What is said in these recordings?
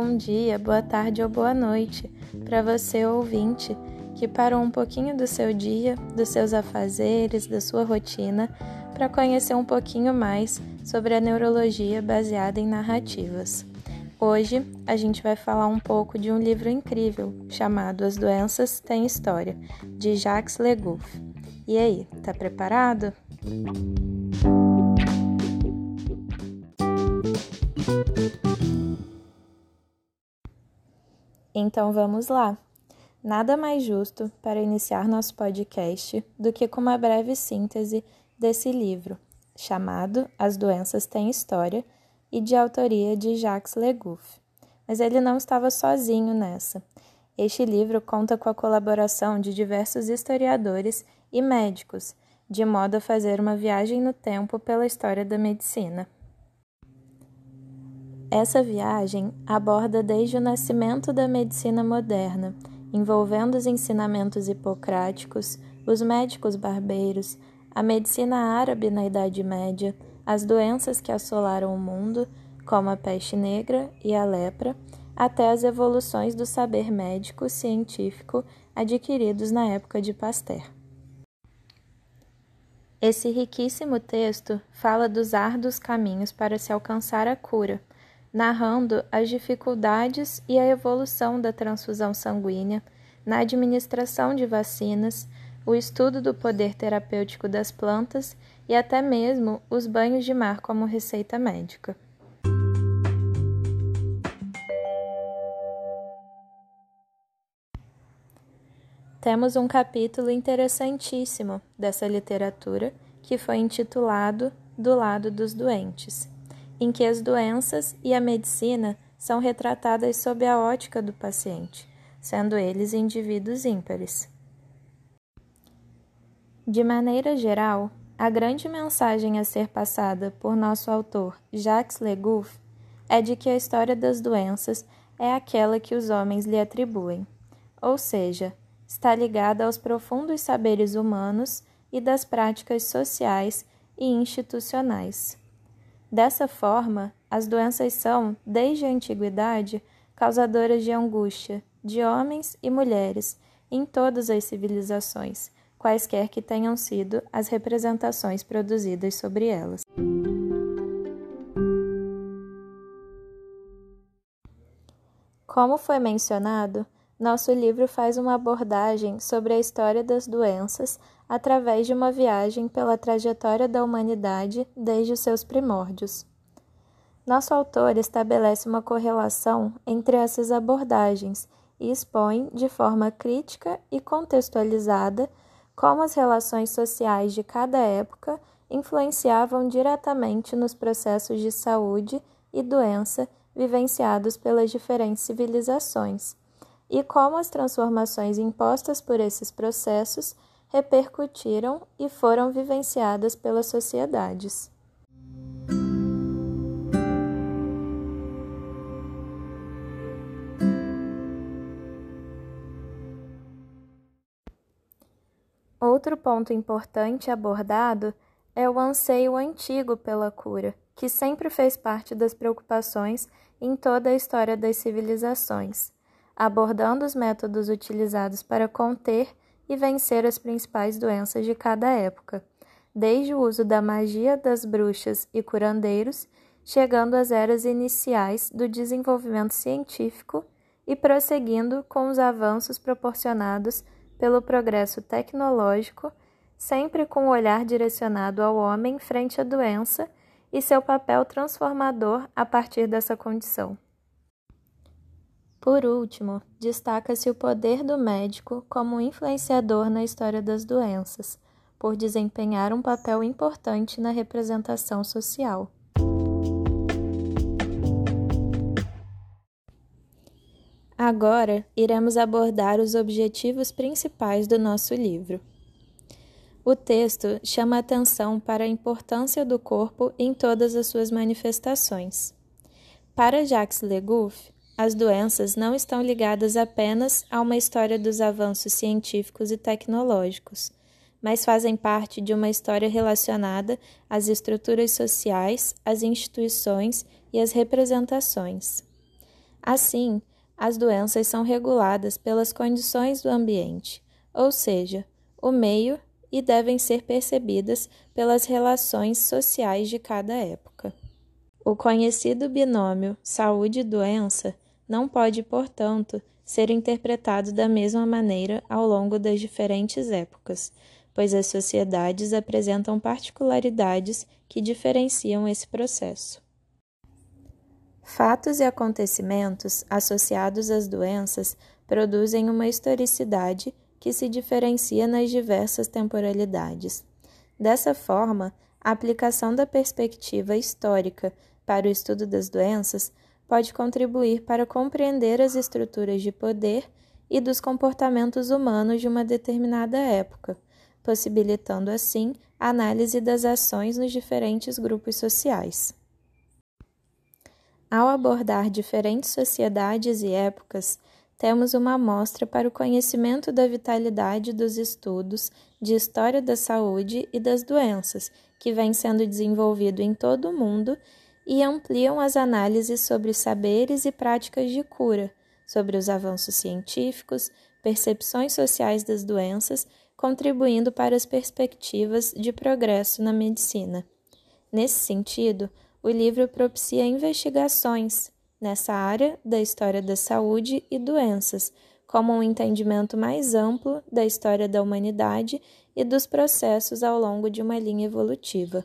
Bom dia, boa tarde ou boa noite para você ouvinte que parou um pouquinho do seu dia, dos seus afazeres, da sua rotina para conhecer um pouquinho mais sobre a neurologia baseada em narrativas. Hoje a gente vai falar um pouco de um livro incrível chamado As Doenças Têm História, de Jacques Legouf. E aí, tá preparado? Então vamos lá. Nada mais justo para iniciar nosso podcast do que com uma breve síntese desse livro, chamado As Doenças Têm História e de autoria de Jacques Legouf. Mas ele não estava sozinho nessa. Este livro conta com a colaboração de diversos historiadores e médicos, de modo a fazer uma viagem no tempo pela história da medicina. Essa viagem aborda desde o nascimento da medicina moderna, envolvendo os ensinamentos hipocráticos, os médicos barbeiros, a medicina árabe na Idade Média, as doenças que assolaram o mundo, como a peste negra e a lepra, até as evoluções do saber médico científico adquiridos na época de Pasteur. Esse riquíssimo texto fala dos árduos caminhos para se alcançar a cura narrando as dificuldades e a evolução da transfusão sanguínea, na administração de vacinas, o estudo do poder terapêutico das plantas e até mesmo os banhos de mar como receita médica. Temos um capítulo interessantíssimo dessa literatura que foi intitulado Do lado dos doentes em que as doenças e a medicina são retratadas sob a ótica do paciente, sendo eles indivíduos ímpares. De maneira geral, a grande mensagem a ser passada por nosso autor Jacques Legouf é de que a história das doenças é aquela que os homens lhe atribuem, ou seja, está ligada aos profundos saberes humanos e das práticas sociais e institucionais. Dessa forma, as doenças são, desde a antiguidade, causadoras de angústia de homens e mulheres em todas as civilizações, quaisquer que tenham sido as representações produzidas sobre elas. Como foi mencionado, nosso livro faz uma abordagem sobre a história das doenças através de uma viagem pela trajetória da humanidade desde os seus primórdios. Nosso autor estabelece uma correlação entre essas abordagens e expõe, de forma crítica e contextualizada, como as relações sociais de cada época influenciavam diretamente nos processos de saúde e doença vivenciados pelas diferentes civilizações e como as transformações impostas por esses processos repercutiram e foram vivenciadas pelas sociedades. Outro ponto importante abordado é o anseio antigo pela cura, que sempre fez parte das preocupações em toda a história das civilizações abordando os métodos utilizados para conter e vencer as principais doenças de cada época, desde o uso da magia das bruxas e curandeiros, chegando às eras iniciais do desenvolvimento científico e prosseguindo com os avanços proporcionados pelo progresso tecnológico, sempre com o olhar direcionado ao homem frente à doença e seu papel transformador a partir dessa condição. Por último, destaca-se o poder do médico como influenciador na história das doenças, por desempenhar um papel importante na representação social. Agora iremos abordar os objetivos principais do nosso livro. O texto chama atenção para a importância do corpo em todas as suas manifestações. Para Jacques Legouf, as doenças não estão ligadas apenas a uma história dos avanços científicos e tecnológicos, mas fazem parte de uma história relacionada às estruturas sociais, às instituições e às representações. Assim, as doenças são reguladas pelas condições do ambiente, ou seja, o meio, e devem ser percebidas pelas relações sociais de cada época. O conhecido binômio saúde-doença não pode, portanto, ser interpretado da mesma maneira ao longo das diferentes épocas, pois as sociedades apresentam particularidades que diferenciam esse processo. Fatos e acontecimentos associados às doenças produzem uma historicidade que se diferencia nas diversas temporalidades. Dessa forma, a aplicação da perspectiva histórica para o estudo das doenças pode contribuir para compreender as estruturas de poder e dos comportamentos humanos de uma determinada época, possibilitando assim a análise das ações nos diferentes grupos sociais. Ao abordar diferentes sociedades e épocas, temos uma amostra para o conhecimento da vitalidade dos estudos de história da saúde e das doenças, que vem sendo desenvolvido em todo o mundo e ampliam as análises sobre saberes e práticas de cura, sobre os avanços científicos, percepções sociais das doenças, contribuindo para as perspectivas de progresso na medicina. Nesse sentido, o livro propicia investigações nessa área da história da saúde e doenças, como um entendimento mais amplo da história da humanidade e dos processos ao longo de uma linha evolutiva.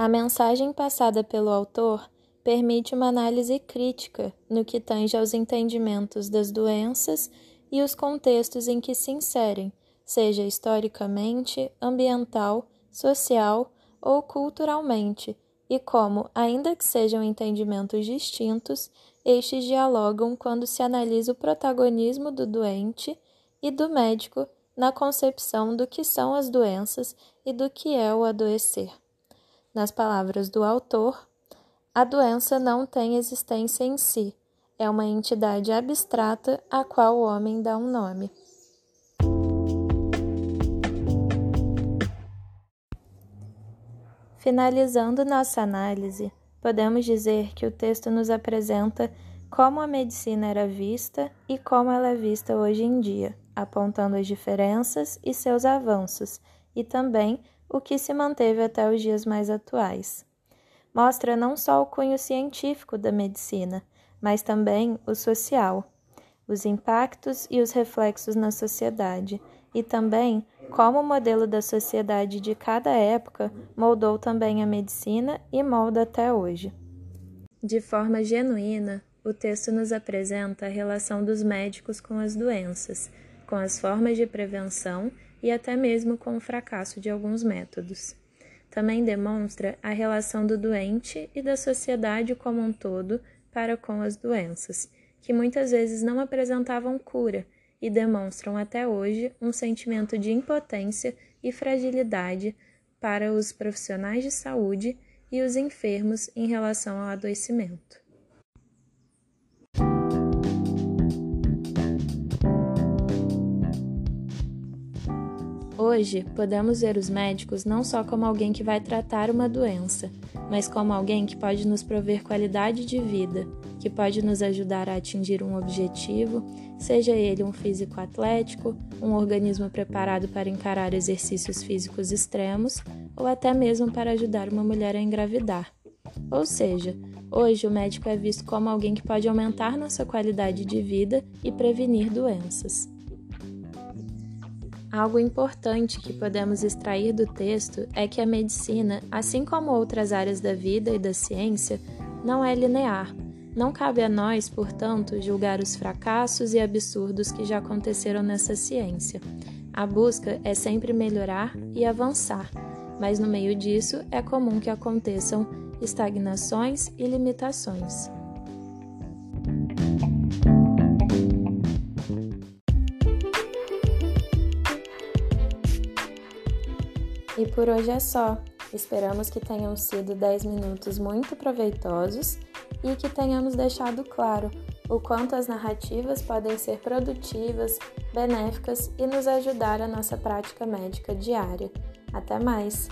A mensagem passada pelo autor permite uma análise crítica no que tange aos entendimentos das doenças e os contextos em que se inserem, seja historicamente, ambiental, social ou culturalmente, e como, ainda que sejam entendimentos distintos, estes dialogam quando se analisa o protagonismo do doente e do médico na concepção do que são as doenças e do que é o adoecer. Nas palavras do autor, a doença não tem existência em si, é uma entidade abstrata a qual o homem dá um nome. Finalizando nossa análise, podemos dizer que o texto nos apresenta como a medicina era vista e como ela é vista hoje em dia, apontando as diferenças e seus avanços, e também o que se manteve até os dias mais atuais. Mostra não só o cunho científico da medicina, mas também o social, os impactos e os reflexos na sociedade, e também como o modelo da sociedade de cada época moldou também a medicina e molda até hoje. De forma genuína, o texto nos apresenta a relação dos médicos com as doenças, com as formas de prevenção e até mesmo com o fracasso de alguns métodos. Também demonstra a relação do doente e da sociedade como um todo para com as doenças, que muitas vezes não apresentavam cura e demonstram até hoje um sentimento de impotência e fragilidade para os profissionais de saúde e os enfermos em relação ao adoecimento. Hoje, podemos ver os médicos não só como alguém que vai tratar uma doença, mas como alguém que pode nos prover qualidade de vida, que pode nos ajudar a atingir um objetivo, seja ele um físico atlético, um organismo preparado para encarar exercícios físicos extremos ou até mesmo para ajudar uma mulher a engravidar. Ou seja, hoje o médico é visto como alguém que pode aumentar nossa qualidade de vida e prevenir doenças. Algo importante que podemos extrair do texto é que a medicina, assim como outras áreas da vida e da ciência, não é linear não cabe a nós, portanto, julgar os fracassos e absurdos que já aconteceram nessa ciência. A busca é sempre melhorar e avançar, mas no meio disso é comum que aconteçam estagnações e limitações. Por hoje é só. Esperamos que tenham sido 10 minutos muito proveitosos e que tenhamos deixado claro o quanto as narrativas podem ser produtivas, benéficas e nos ajudar a nossa prática médica diária. Até mais!